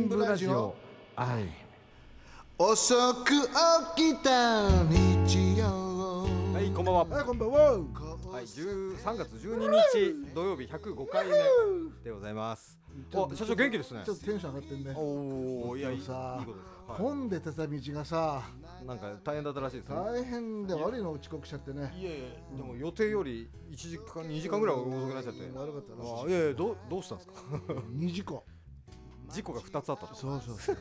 ンブラジオ。愛遅く起きた日曜。はいこんばんは。はいこんばんは。はい10 3月12日土曜日105回目でございます。お社長元気ですね。ちょっとテンション上がってんね。おおいやいいいいことさです。よは混んでてた道がさいなんか大変だったらしいですね。大変で悪いの遅刻しちゃってね。いやいやでも予定より1時間2時間ぐらい遅くなっちゃって。悪かったな。あいやいやどうどうしたんですか？2時間事故が2つあったと。そうそうそう。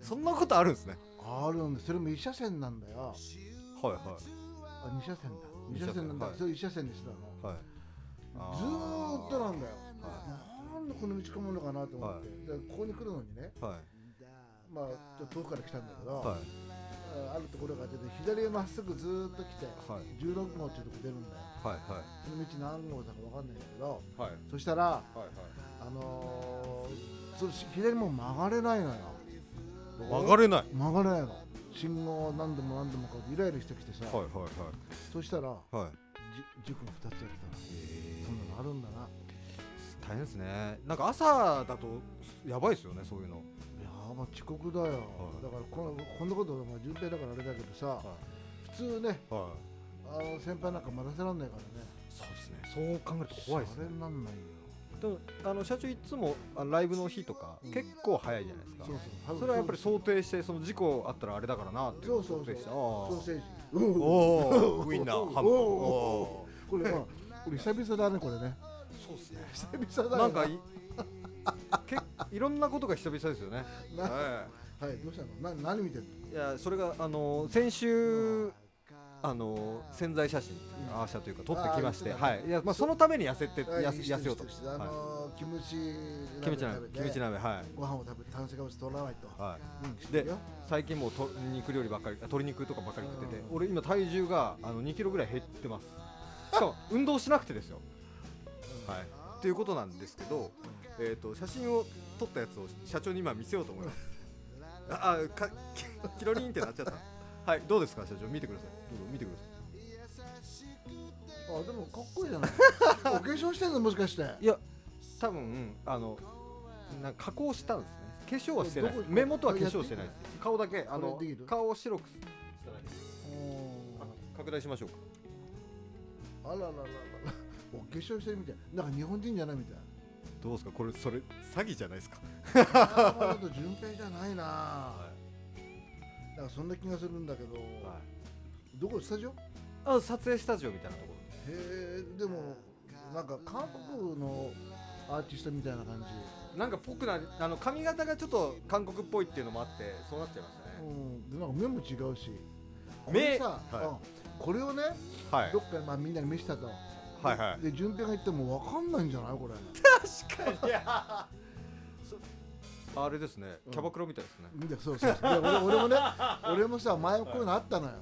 そんなことあるんですね。あるんです。それも1車線なんだよ。はいはあ2車線だ。2二車線なんだ、はい。それ1車線でしたの。いはい。あずーっとなんだよ。はなんでこの道混むのかなと思って、でここに来るのにねいはい。まあ遠くから来たんだけど、はい。ああるところが出て左へまっすぐずーっと来て、はい。16号っていうとこ出るんだよ。はいはい。その道何号だか分かんないんだけどはい。そしたらはいはい。あのー、それ左も曲がれないのよ。曲がれない？曲がれないの。信号を何度も何度もこうイライラしてきてさ、はいはいそしたらはい。はいじ塾が2つやってたの。そんなのあるんだな。大変ですね。なんか朝だとやばいですよねそういうの。いやーまあ遅刻だよ、だからこのこんなことまあ順平だからあれだけどさ、普通ねはい。あの先輩なんか待たせらんないからね。そうですね。そう考えると怖いですね。それなんないよでもあの社長いつもあライブの日とか結構早いじゃないですか。そうそう。それはやっぱり想定してその事故あったらあれだからなっていそうそうそう。想定してあソーセージー。おおウインナー。ハム。おおこれまあこれ久々だねこれね。そうですね。久々だよ。なんかいけいろんなことが久々ですよね。なははいどうしたの？な何見てんの？いいやそれがあの先週あの潜在写真アーシャというか撮ってきましてはい。いやまあそのために痩せてはい痩せ痩せようと。あはのーキムチいキムチ鍋キムチ鍋はい。ご飯を食べて炭水化物取らないと。はい。でよ最近もうと肉料理ばっかりあ鶏肉とかばっかり食ってて俺今体重があの2キロぐらい減ってます。しかも運動しなくてですよ。はい。っていうことなんですけどえーと写真を撮ったやつを社長に今見せようと思います。ああかキロリンってなっちゃったはいどうですか社長？見てください。どうぞ見てください。あでもかっこいいじゃない。お化粧してんのもしかして。いや多分あのなんか加工したんですね。化粧はしてないどこ？目元は化粧してないです。顔だけあのこれできる顔を白くしただけです。うんあ拡大しましょうか。あららららら。お化粧してるみたい。なんか日本人じゃないみたい。どうですか？これそれ詐欺じゃないですか？あーちょっと順平じゃないななんかそんな気がするんだけどどこ？スタジオ？へあ撮影スタジオみたいなところえでもなんか韓国のアーティストみたいな感じ。なんかぽくなあの髪型がちょっと韓国っぽいっていうのもあってそうなっちゃいましたね。うん。でなんか目も違うし。こ目れさ、はい。うんこれをねはい。どっか、まあ、みんなに見せたと。はいはい。で順平が言っても分かんないんじゃない？これ。確かに。いやそ あれですねうん。キャバクラみたいですね、みん。なそうそうそう。いや俺俺もね俺もさ前こういうのあったのよ、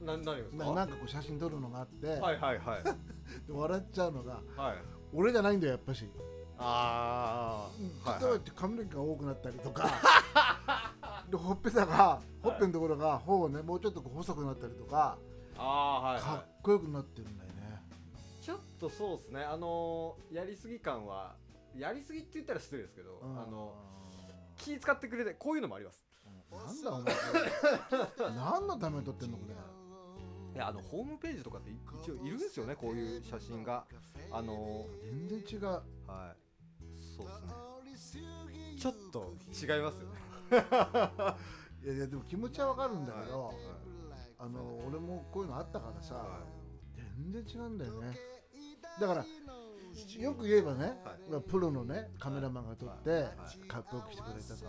な何がですか？ななんかこう写真撮るのがあって、はいはいはい。で笑っちゃうのがはい。俺じゃないんだよやっぱし。ああ例えば髪の毛が多くなったりとか。でほっぺたがほっぺのところが頬をねもうちょっとこう細くなったりとか、ああはいかはっこよくなってるんだよね。いちょっとそうですね。あのーやりすぎ感はやりすぎって言ったら失礼ですけど、うん。あの気使ってくれてこういうのもあります。なんだお前。何のために撮ってんのこれ。いやあのホームページとかって一応いるんですよねこういう写真が。あの全然違う。ーはい。そうですね。ちょっと違いますよね。いやいやでも気持ちはわかるんだけど、はいあの俺もこういうのあったからさ、は全然違うんだよね。だからよく言えばね、プロのねカメラマンが撮って、はい。かっこよくしてくれたと、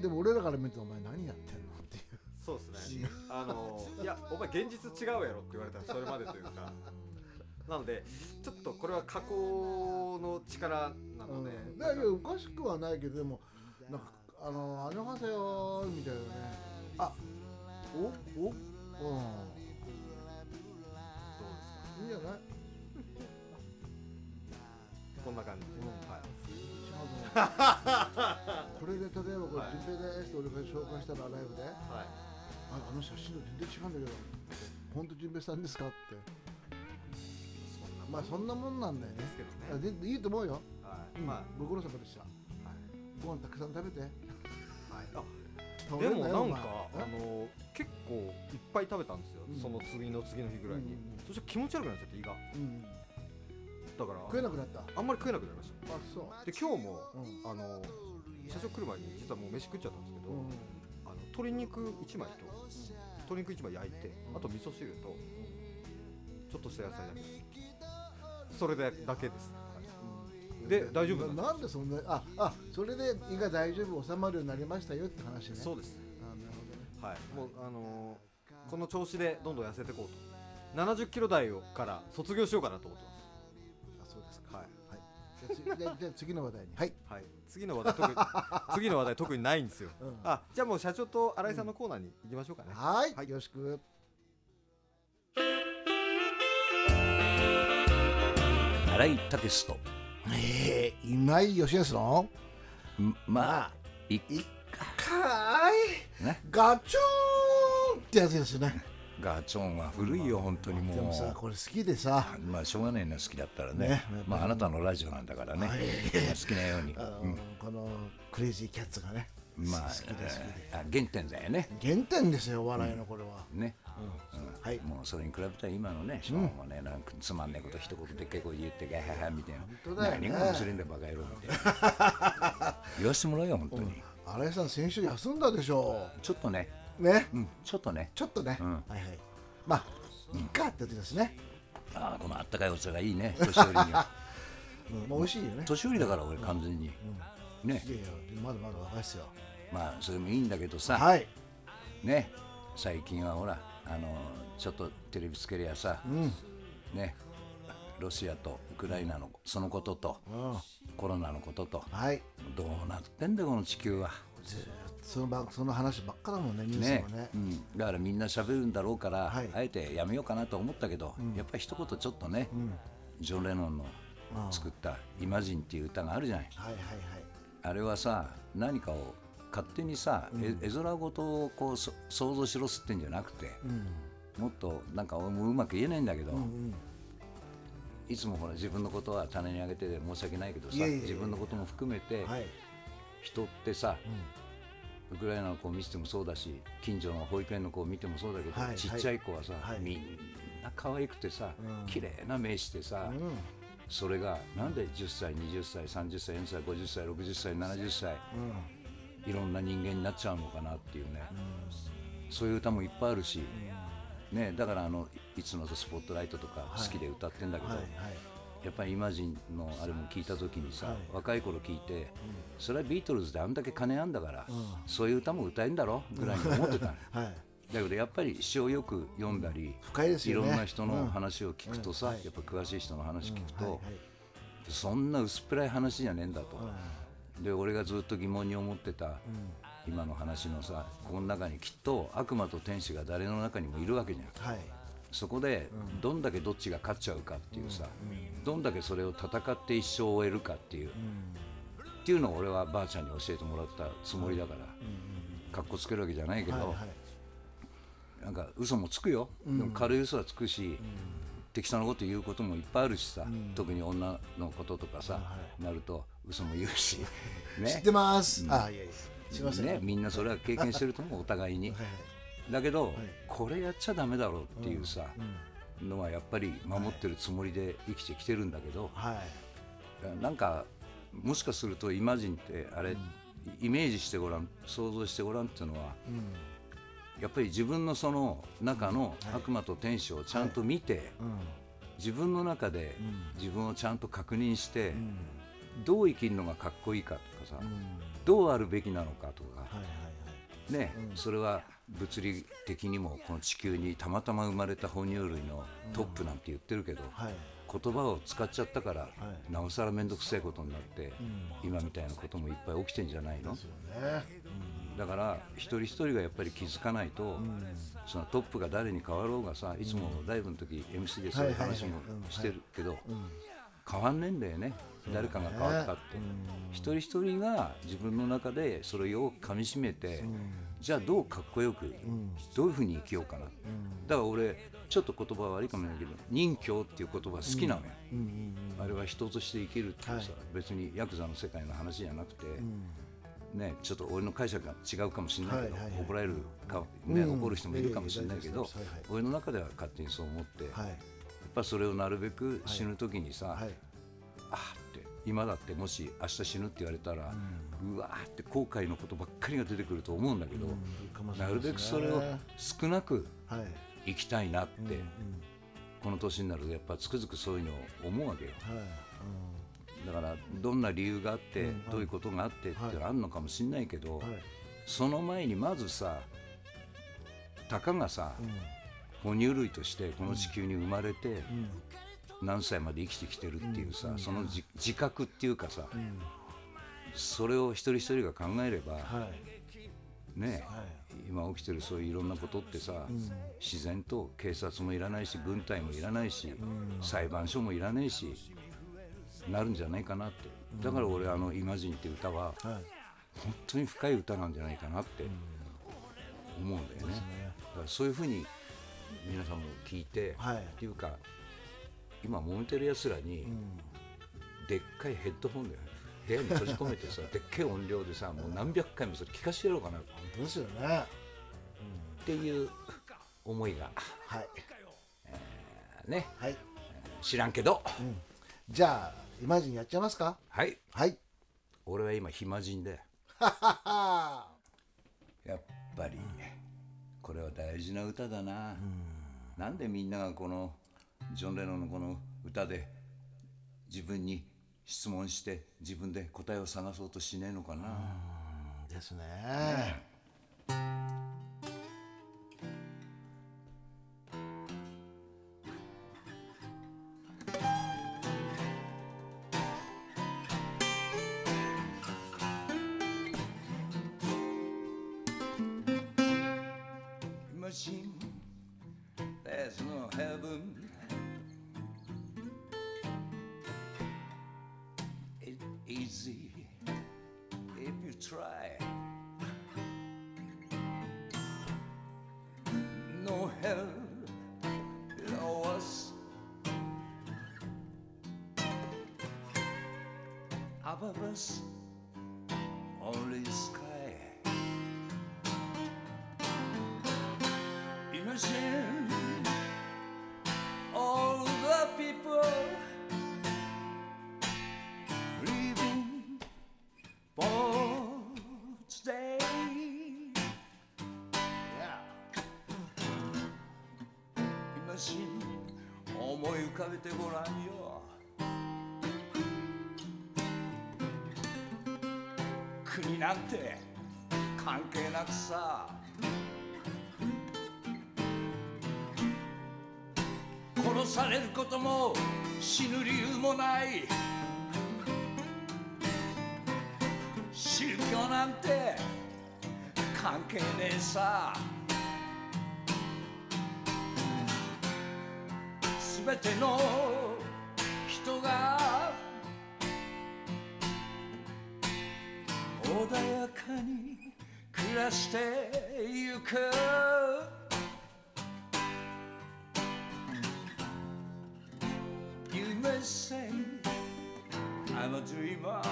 でも俺らから見てお前何やってんのっていう。そうですね。あのーいやお前現実違うやろって言われたらそれまでというか。なのでちょっとこれは加工の力なので、うん、だからいやおかしくはないけどでもなんかあの「あのはせよ」みたいなね。あおお？うん。どうですか？いいんじゃない？こんな感じ、うんはいこれで例えばこれはい「順平です」って俺が紹介したらライブで「はい。ああの写真と全然違うんだけど本当順平さんですか?」って。まあそんなもんなんだよね。ですけどあね、でいいと思うよ、はい。うん。まあ。ご苦労様でした。はい。ご飯たくさん食べて。はい。あでもなんかあの結構いっぱい食べたんですよ、うん。その次の次の日ぐらいに、うんそして気持ち悪くなっちゃって胃が。うんだから。食えなくなった。ああんまり食えなくなりました。そう。で今日もうん。あの社長来る前に実はもう飯食っちゃったんですけど、うん。あの鶏肉1枚と鶏肉1枚焼いて、うんあと味噌汁とちょっとした野菜だけ。それでだけです、はいで大丈夫なんでそんなああそれで胃が大丈夫収まるようになりましたよって話ね。そうです。あなるほどね。はい。もうあのーこの調子でどんどん痩せていこうと。70キロ台をから卒業しようかなと思ってあじゃ次の話題に。はい。はい、次の話題特に 次の話題特にないんですよ。うん。あ、じゃあもう社長と新井さんのコーナーに行きましょうかね。はい、はいよろしく。新井武と。えー、今井義康の？んまあいいかい。ね。ガチョーンってやつですよねガチョンは古いよ本当にもでもさうこれ好きでさ。まあしょうがないな好きだったらね。ねまああなたのラジオなんだからね、はい。まあ好きなように、このクレイジーキャッツがね。まあ好きで好きであ原点だよね。原点ですよお笑いのこれは、ね、うん。はい。もうそれに比べたら今のね、しかもね、なんかつまんないこと一言で結構言ってガハハみたいな。本当だよね。何が面白いんだよバカ野郎みたいな。言わせてもらうよ本当に。新井さん先週休んだでしょ。ちょっとね、うね。うん、ちょっとね。ちょっとね、うん。はいはい。まあいいかってやつですね、ああこのあったかいお茶がいいね。年寄りには。うんまあ、美味しいよね。年寄りだから俺完全に。ね。い、やいやまだまだ若いっすよ。まあそれもいいんだけどさ、はい。ね、最近はほらあのちょっとテレビつけりゃさ、うん。ね、ロシアとウクライナのそのこととうん。コロナのこととはい。どうなってんだよこの地球は。ずーっとそのばその話ばっかだもんねニュースねもね。うん、だからみんな喋るんだろうから、はい。あえてやめようかなと思ったけど、やっぱり一言ちょっとね、うん。ジョン・レノンのうん作った「イマジン」っていう歌があるじゃない。はいはいはい。あれはさ何かを勝手にさ、え絵空事をこうそ想像しろっつってんじゃなくてうん。もっとなんか俺もうまく言えないんだけど、うんうん。いつもほら自分のことは種にあげてで申し訳ないけどさ自分のことも含めて、はい。人ってさ、ウクライナの子を見ててもそうだし近所の保育園の子を見てもそうだけど、はいちっちゃい子はさ、はい。みんな可愛くてさ、うん。綺麗な目してさ、うん。それがなんで10歳20歳30歳40歳50歳60歳70歳いろん。な人間になっちゃうのかなっていうね、そういう歌もいっぱいあるし、ね、だからあのいつのスポットライトとか好きで歌ってんだけど、はいはいやっぱりイマジンのあれも聞いた時にさ、はい。若い頃聞いて、それはビートルズであんだけ金あんだから、うん。そういう歌も歌えんだろ？ぐらいに思ってたの。はい。だけどやっぱり詩をよく読んだり、深いですいろよねんな人の話を聞くとさ、やっぱ詳しい人の話聞くと、そんな薄っぺらい話じゃねえんだと、で俺がずっと疑問に思ってた、今の話のさこの中にきっと悪魔と天使が誰の中にもいるわけじゃん。はいそこでどんだけどっちが勝っちゃうかっていうさ、どんだけそれを戦って一生を終えるかっていう、っていうのを俺はばあちゃんに教えてもらったつもりだから、かっこつけるわけじゃないけど、はいはい。なんか嘘もつくよ、でも軽い嘘はつくし、適当なこと言うこともいっぱいあるしさ、特に女のこととかさ、なると嘘も言うし、ね。知ってます。あいやいや。すいません。ね、みんなそれは経験してると思うお互いに。はいはいだけど、これやっちゃダメだろうっていうさ、のはやっぱり守ってるつもりで生きてきてるんだけど、はい。なんかもしかするとイマジンってあれ、イメージしてごらん想像してごらんっていうのは、やっぱり自分のその中の悪魔と天使をちゃんと見て、自分の中で自分をちゃんと確認して、どう生きるのがかっこいいかとかさ、どうあるべきなのかとか、はいはいね、それは物理的にもこの地球にたまたま生まれた哺乳類のトップなんて言ってるけど、言葉を使っちゃったから、なおさら面倒くさいことになって、今みたいなこともいっぱい起きてんじゃないの、だから一人一人がやっぱり気づかないと、そのトップが誰に変わろうがさいつもライブの時 MC でそういう話もしてるけど変わんねえんだよね。誰かが変わったって、一人一人が自分の中でそれをよく噛みしめて、じゃあどうかっこよく、どういうふうに生きようかな、だから俺ちょっと言葉悪いかもしれないけど任侠っていう言葉好きなのよ、あれは人として生きるっていうさ、別にヤクザの世界の話じゃなくて、ねちょっと俺の解釈が違うかもしれないけど、怒られるか、ねうん。怒る人もいるかもしれないけど、俺の中では勝手にそう思って、はい。やっぱそれをなるべく死ぬ時にさ、今だってもし明日死ぬって言われたら、うわーって後悔のことばっかりが出てくると思うんだけど、なるべくそれを少なくはい。生きたいなって、この年になるとやっぱつくづくそういうのを思うわけよ。はい。だからどんな理由があって、どういうことがあってっていうのはあるのかもしれないけど、はい。その前にまずさたかがさ、哺乳類としてこの地球に生まれて、何歳まで生きてきてるっていうさ、そのじ自覚っていうかさ、それを一人一人が考えれば、はい。ね、今起きてるそういういろんなことってさ、自然と警察もいらないし軍隊もいらないし、裁判所もいらないしなるんじゃないかなって。だから俺あの「イマジン」って歌ははい。本当に深い歌なんじゃないかなって思うんだよね。だからそういうふうに皆さんも聞いて、はい。っていうか今揉めてるやつらに、でっかいヘッドホンで部屋に閉じ込めてさ でっかい音量でさもう何百回もそれ聞かしてやろうかな。っ本当ですよね。ていう思いが。はい。ね。はい。知らんけど、じゃあイマジンやっちゃいますか？はい。はい。俺は今暇人ではやっぱりこれは大事な歌だな、なんでみんながこのジョン・レノンのこの歌で自分に質問して自分で答えを探そうとしねえのかな、ですね「ね。思い浮かべてごらんよ。国なんて関係なくさ。殺されることも死ぬ理由もない。宗教なんて関係ねえさ。すべての人が穏やかに暮らしてゆく You may say I'm a dreamer,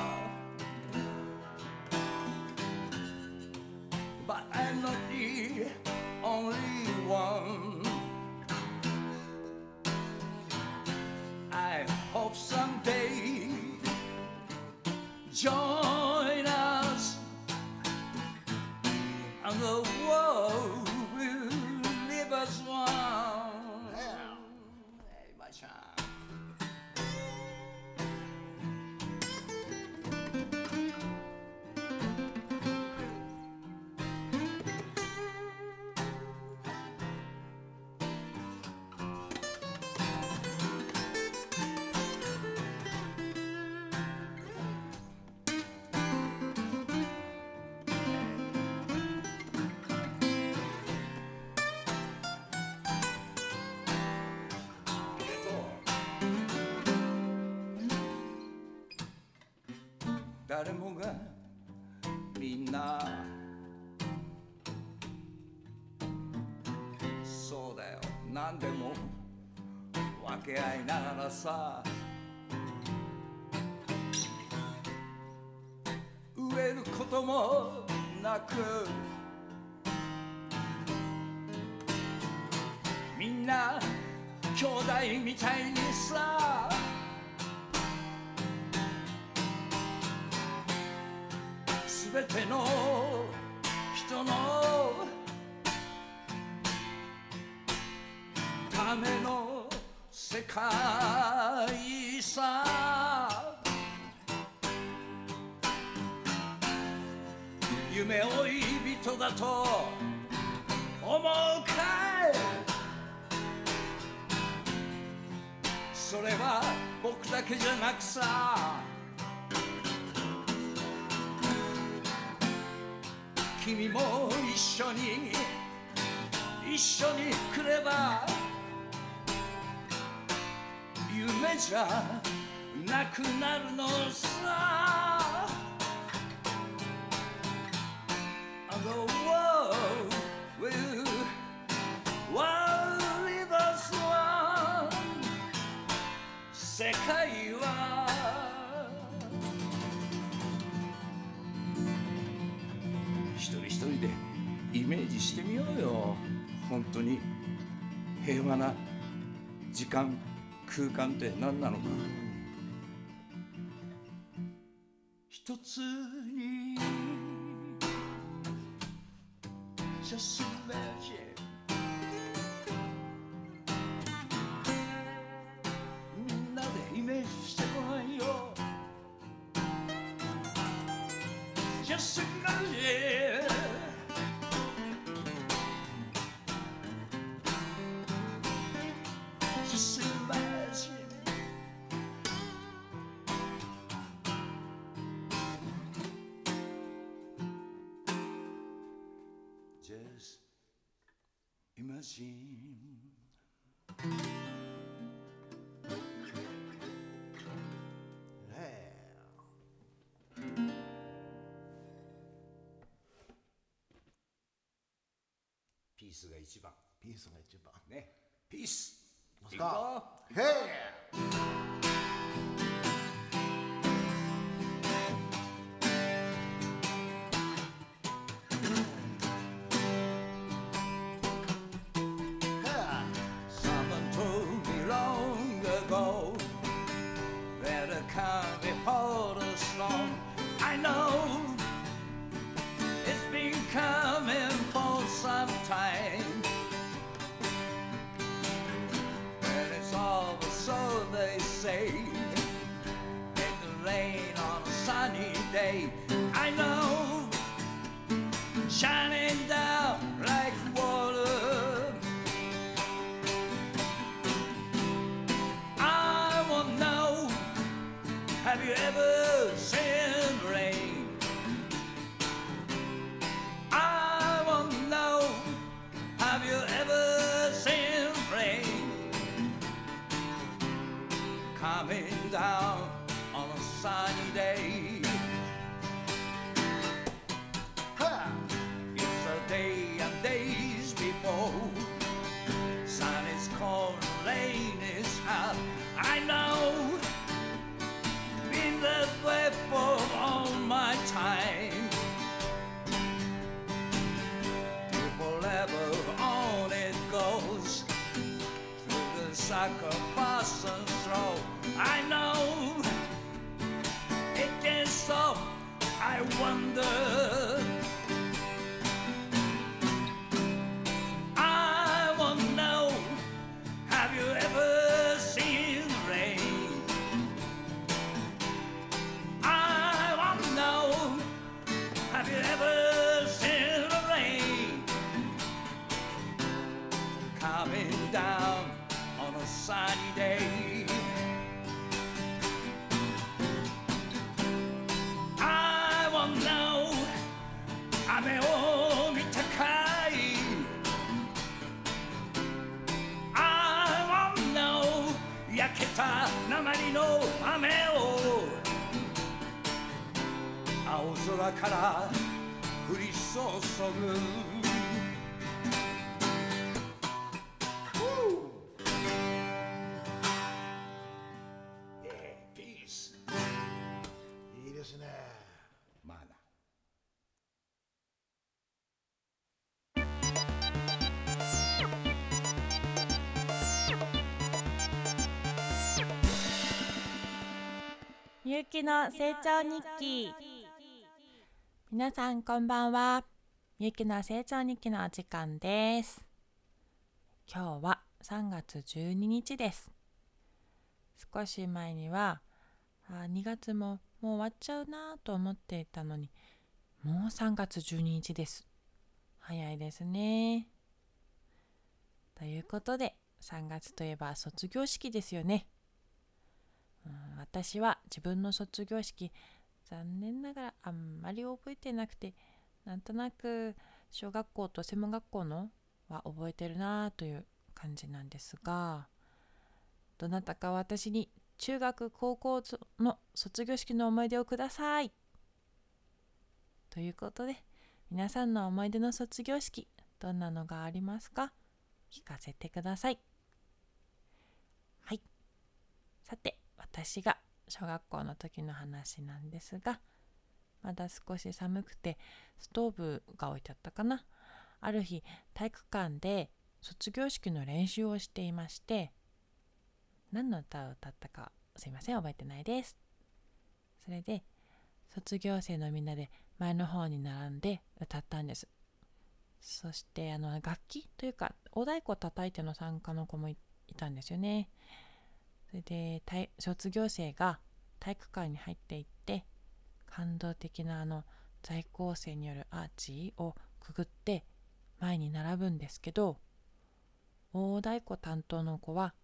誰もがみんなそうだよ。何でも分け合いながらさ。植えるここともなくみんな兄弟みたいにさ。すべての人のための世界さ。夢追い人だと思うかい。それは僕だけじゃなくさ。君も一緒に一緒に来れば夢じゃなくなるのさ The world will worry the swan 世界人でイメージしてみようよ。本当に平和な時間空間って何なのか。一つに Just imagine. ピースが一番。ピースが一番ね。ピース。ますい day. I know, shining down like water. I want to know Have you ever seen rain? I want to know Have you ever seen rain? Coming down みゆきの成長日記。皆さんこんばんは。みゆきの成長日記のお時間です。今日は3月12日です。少し前にはあ2月ももう終わっちゃうなと思っていたのにもう3月12日です。早いですね。ということで3月といえば卒業式ですよね。私は自分の卒業式残念ながらあんまり覚えてなくてなんとなく小学校と専門学校のは覚えてるなという感じなんですがどなたか私に中学高校の卒業式の思い出をください。ということで皆さんの思い出の卒業式どんなのがありますか？聞かせてください。はい。さて私が小学校の時の話なんですがまだ少し寒くてストーブが置いてあったかな。ある日体育館で卒業式の練習をしていまして何の歌を歌ったかすいません覚えてないです。それで卒業生のみんなで前の方に並んで歌ったんです。そしてあの楽器というかお太鼓叩いての参加の子もいたんですよね。それで卒業生が体育館に入っていって感動的なあの在校生によるアーチをくぐって前に並ぶんですけど大太鼓担当の子は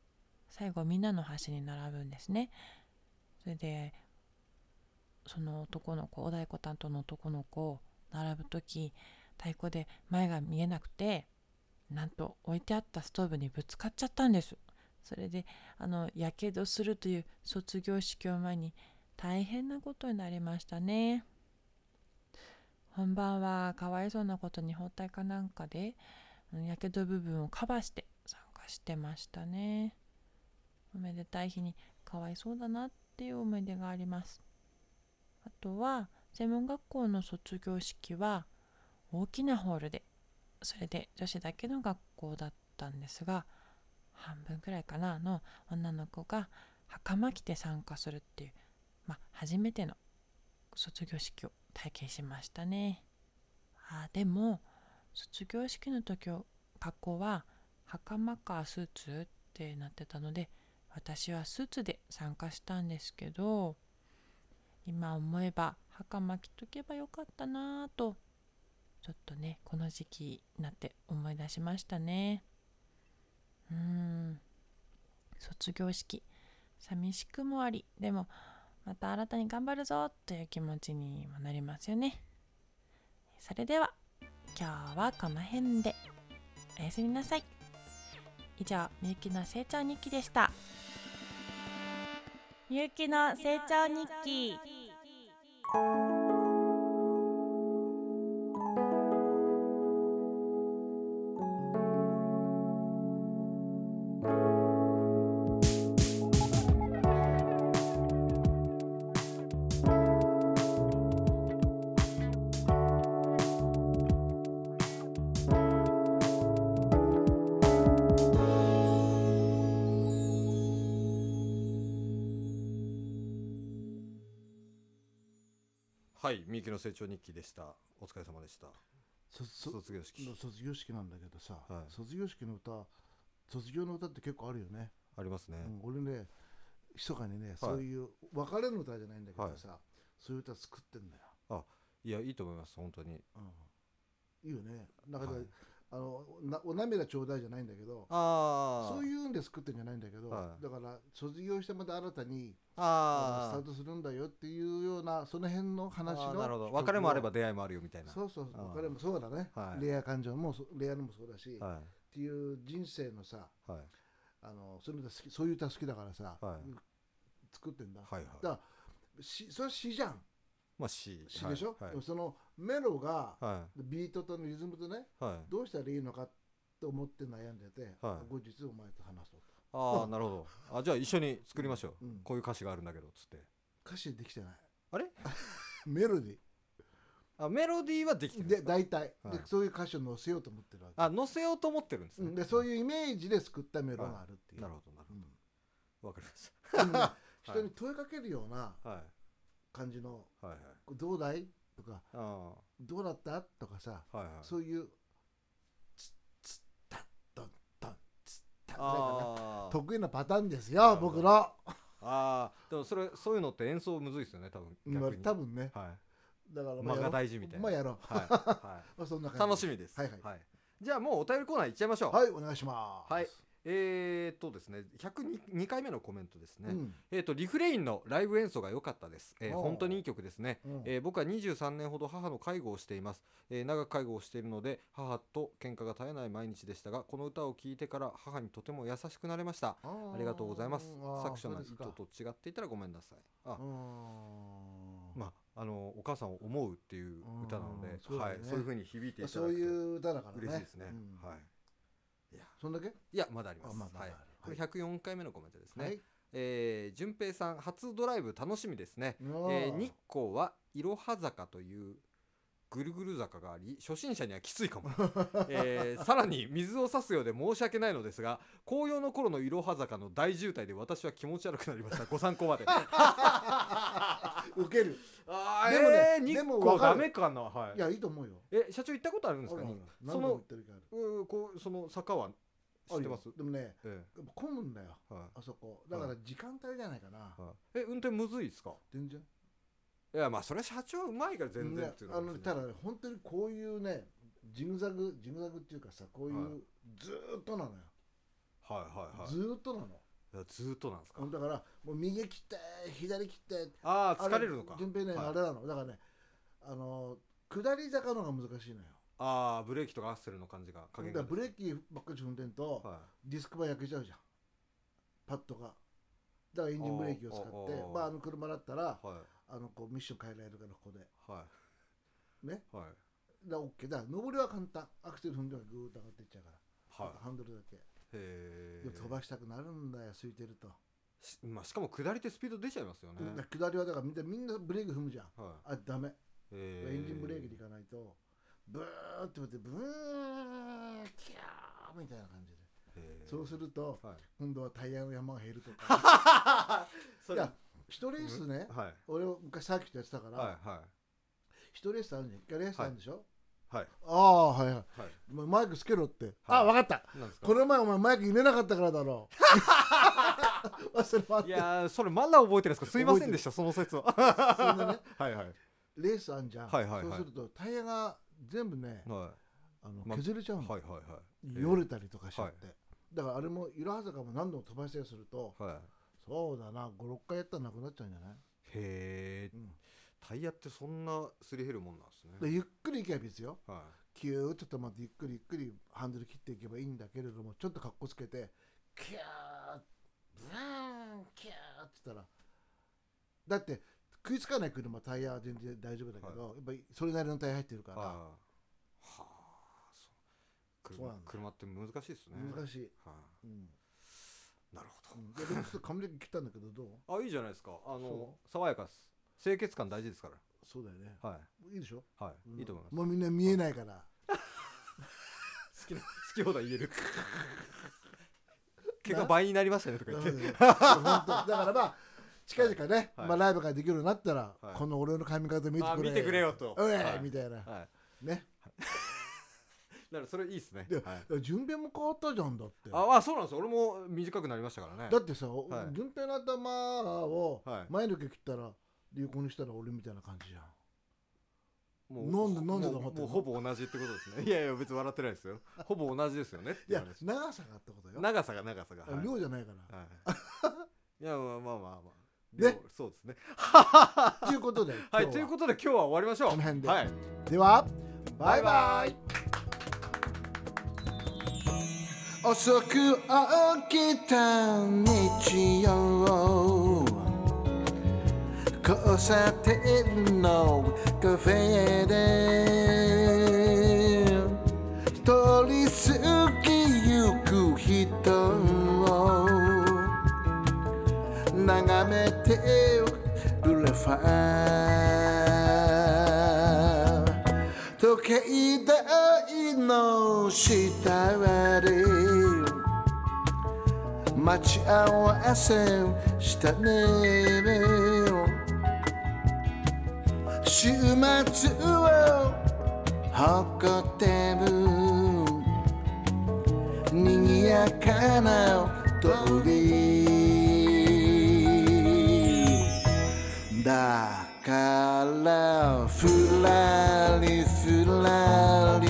最後みんなの端に並ぶんですね。それでその男の子大太鼓担当の男の子を並ぶ時太鼓で前が見えなくてなんと置いてあったストーブにぶつかっちゃったんです。それであのやけどするという卒業式を前に大変なことになりましたね。本番はかわいそうなことに包帯かなんかでやけど部分をカバーして参加してましたね。おめでたい日にかわいそうだなっていう思い出があります。あとは専門学校の卒業式は大きなホールでそれで女子だけの学校だったんですが半分くらいかなの女の子が袴着て参加するっていう、まあ、初めての卒業式を体験しましたね。あでも卒業式の時格好は袴かスーツってなってたので私はスーツで参加したんですけど今思えば袴着とけばよかったなぁとちょっとねこの時期になって思い出しましたね。うん。卒業式。寂しくもあり。でもまた新たに頑張るぞという気持ちにもなりますよね。それでは今日はこの辺で。おやすみなさい。以上みゆきの成長日記でした。みゆきの成長日記。みゆきの成長日記でした。お疲れ様でした。卒業式。の卒業式なんだけどさ、はい。卒業式の歌卒業の歌って結構あるよね、ありますね、うん、俺ね密かにね、そういう別れの歌じゃないんだけどさ、そういう歌作ってんだよ、いやいいと思います本当に。うん、いいよね。だから、はいあのなお涙ちょうだいじゃないんだけどああそういうんで作ってんじゃないんだけど、はい。だから卒業してまた新たにあー。スタートするんだよっていうようなその辺の話のなるほど。別れもあれば出会いもあるよみたいな。そうそうあー別れもそうだね、はい。恋愛感情もそ恋愛のもそうだし、っはていう人生のさいはい。あのそういう歌好きそういう歌好きだからさ、はい。作ってんだ、はいはい。だからしそれは詩じゃん。まあ C 詩でしょ、はい。でもそのメロが、はビートとのリズムとねいはい。どうしたらいいのかと思って悩んでて、はい。後日お前と話そうと。ああなるほど。あじゃあ一緒に作りましょう、うん。こういう歌詞があるんだけどつって。歌詞できてない。あれ？メロディあメロディーはできてるんーですでか大体、はい。でそういう歌詞を載せようと思ってるわけ。あ載せようと思ってるんですね、うん。でそういうイメージで作ったメロがあるっていう、なるほどなるうん。ほどわかりましでもね人に問いかけるような感じの。はいはい「どうだい?」とかあ「どうだった?」とかさあはいはい。そういう「つつたどんどんつた」ぐらいかなあー得意なパターンですよ僕の。ああでもそれそういうのって演奏むずいですよね多分多分ね。はい。だから間が大事みたいな。うまあやろう。はい、は まあそんな楽しみです。はい。はい。じゃあもうお便りコーナー行っちゃいましょう。はいお願いします。はいえー、っとですね102回目のコメントですね、うん。えー、とリフレインのライブ演奏が良かったです、えー本当にいい曲ですね、うん。えー僕は23年ほど母の介護をしています、えー長く介護をしているので母と喧嘩が絶えない毎日でしたがこの歌を聴いてから母にとても優しくなれました。ありがとうございます。作者の意図と違っていたらごめんなさい。あ。まああのお母さんを思うっていう歌なのでね。はい、そういう風に響いていただそうくという歌だからね。嬉しいですね、うん。はいいや。そんだけ？いやまだあります。あまだあるはい、これは104回目のコメントですね、はい。えー、順平さん初ドライブ楽しみですね、えー日光はいろは坂というぐるぐる坂があり初心者にはきついかも、えーさらに水を差すようで申し訳ないのですが紅葉の頃のいろは坂の大渋滞で私は気持ち悪くなりました。ご参考まで 受ける。あーでもねえー日でも光わかる。ダメかな？はい。いやいいと思うよ。え社長行ったことあるんですか？ある。あるに何度もその言ってる時あるうーこうその坂は知ってます？あるよ。でもね混むんだよ。えはい。あそこ。だから時間帯じゃないかな。はい。え運転むずいですか？全然。いやまあそれは社長はうまいから全然っていうのはあのねただね本当にこういうねジグザグジグザグっていうかさこういう、はい。ずーっとなのよ、はいはいはい。ずーっとなのずーっとなんですか？だからもう右切って左切ってああ疲れるのか。順平ね、はいあれなの。だからねあの下り坂の方が難しいのよ。ああブレーキとかアクセルの感じが加減がブレーキばっかり踏んでんと、はディスクバー焼けちゃうじゃん。パッドが。だからエンジンブレーキを使ってまああの車だったらいはい。あのこうミッション変えられるからここで。はい。ね。はい。だ OK だから上りは簡単。アクセル踏んではグーッと上がっていっちゃうから、はハンドルだけ飛ばしたくなるんだよ空いてると、しまあしかも下りってスピード出ちゃいますよね。下りはだからみんなみんなブレーキ踏むじゃん。はあダメ。エンジンブレーキでいかないと。ブーって振ってブーンキャーみたいな感じで。そうするとはい。今度はタイヤの山が減るとか。いや一レースねはい。俺は昔サーキットやってたから、はいはい。一レースあるじゃん。一回レースあるんでしょ、はい。ああはいはい。はい。まマイクつけろって、はい。あ分かった。なんですか？この前お前マイク入れなかったからだろ。う忘れまっていやーそれまだ覚えてるんですか？すいませんでしたその説は。そんでね。はいはい。レースあんじゃん、はいはいはい。そうするとタイヤが全部ねはあのま削れちゃうの、いはいはいはい。よれたりとかしちゃって、だからあれもいろは坂も何度も飛ばしたりするとはい。そうだな56回やったらなくなっちゃうんじゃない、へえうんタイヤってそんなすり減るもんなんですね。でゆっくり行けばいいですよ。はキューッと止まってゆっくりゆっくりハンドル切っていけばいいんだけれどもちょっとかっこつけてキューブーンキューって言ったら。だって食いつかない車タイヤは全然大丈夫だけど、やっぱりそれなりのタイヤ入ってるから、い。はあそそうなんだ。車って難しいですね。難しい、はうん。いなるほうん、ででもちょっと髪の毛切ったんだけどどう？どあいいじゃないですか。あのそ爽やかです清潔感大事ですかそうだよね。らはい。いいでしょ？はい。いいと思います。もうみんな見えないから。好きな 好き放題言える。毛が倍になりましたねとか言って。だからまあ近々ね、はい。まあ、ライブができるようになったら、はい。この俺の髪型見てくれ。あ見てくれよと。おい、はい。みたいな。はい。ね。だからそれいいですね。ではい。順平も変わったじゃんだって。ああそうなんですよ。俺も短くなりましたからね。だってさ、はい。順平の頭をはい。前の毛切ったら流行にしたら俺みたいな感じじゃん。もなんでなんで黙ってんの？もうほぼ同じってことですね。いやいや別に笑ってないですよ。ほぼ同じですよねっていや話長さがってことよ。長さが長さが。はい。量じゃないから、はい、いやまあまあまあまあ。ね？量そうですね。ということではいということで今日は終わりましょう。この辺で。はい。ではバイババイイ。遅く起きた日曜交差点のカフェで通り過ぎゆく人を眺めてるレファー時計台の下で待ち合わせしたね週末を誇ってる賑やかな通りだからふらりふらり。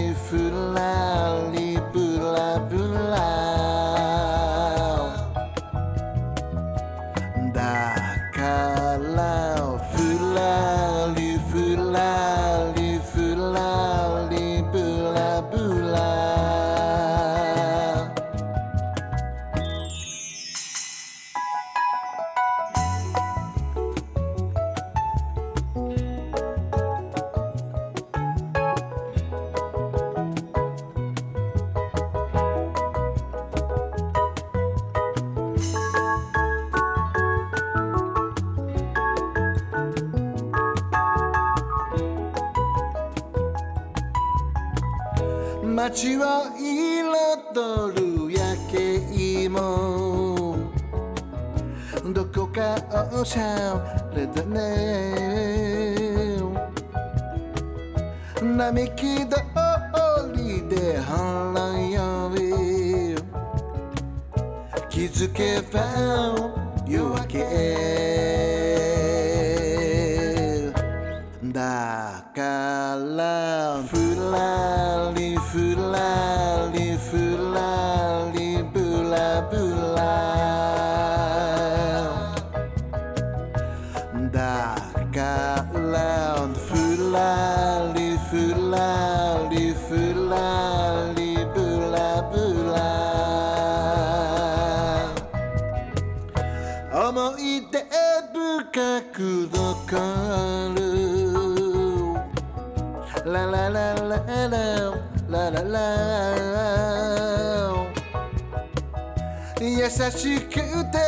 優しくて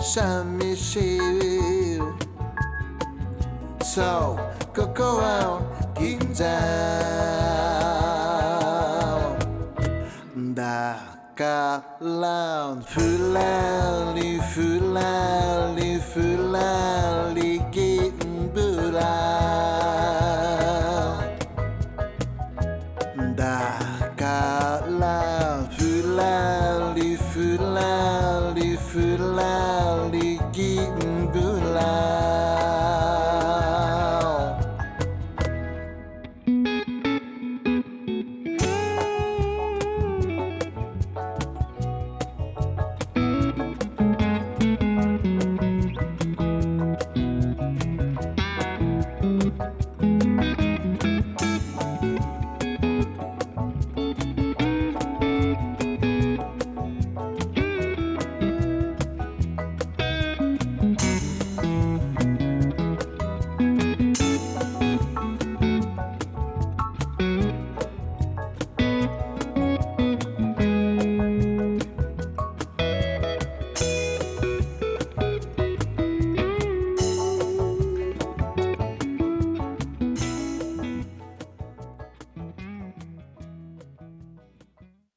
寂しい So ここは銀座だからふらりふらりふらり銀ブラだ